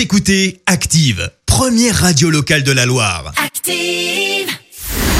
Vous écoutez Active, première radio locale de la Loire. Active.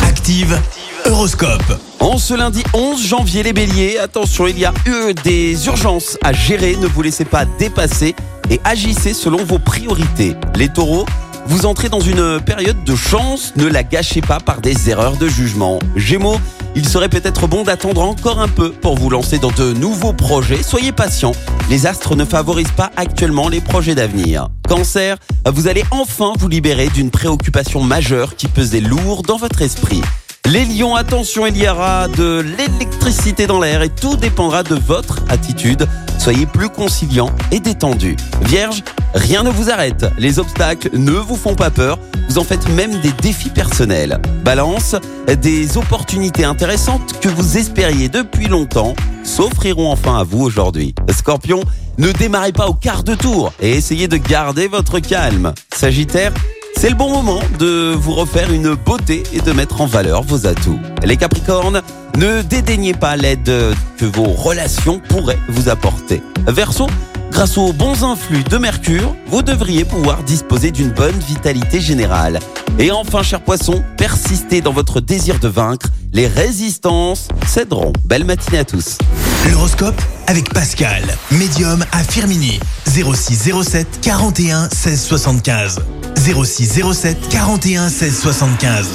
Active, Horoscope. En ce lundi 11 janvier, les béliers, attention, il y a eu des urgences à gérer, ne vous laissez pas dépasser et agissez selon vos priorités. Les taureaux, vous entrez dans une période de chance, ne la gâchez pas par des erreurs de jugement. Gémeaux, il serait peut-être bon d'attendre encore un peu pour vous lancer dans de nouveaux projets. Soyez patient, les astres ne favorisent pas actuellement les projets d'avenir. Cancer, vous allez enfin vous libérer d'une préoccupation majeure qui pesait lourd dans votre esprit. Les lions, attention, il y aura de l'électricité dans l'air et tout dépendra de votre attitude. Soyez plus conciliant et détendu. Vierge, rien ne vous arrête. Les obstacles ne vous font pas peur. Vous en faites même des défis personnels. Balance, des opportunités intéressantes que vous espériez depuis longtemps s'offriront enfin à vous aujourd'hui. Scorpion, ne démarrez pas au quart de tour et essayez de garder votre calme. Sagittaire, c'est le bon moment de vous refaire une beauté et de mettre en valeur vos atouts. Les Capricornes, ne dédaignez pas l'aide que vos relations pourraient vous apporter. Verseau, grâce aux bons influx de Mercure, vous devriez pouvoir disposer d'une bonne vitalité générale. Et enfin, cher poisson, persistez dans votre désir de vaincre. Les résistances céderont. Belle matinée à tous. L'horoscope avec Pascal, médium à Firmini. 0607 41 16 75. 0607 41 16 75.